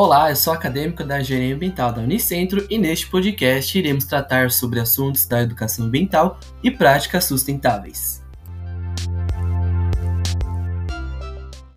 Olá, eu sou acadêmico da Engenharia Ambiental da Unicentro e neste podcast iremos tratar sobre assuntos da educação ambiental e práticas sustentáveis.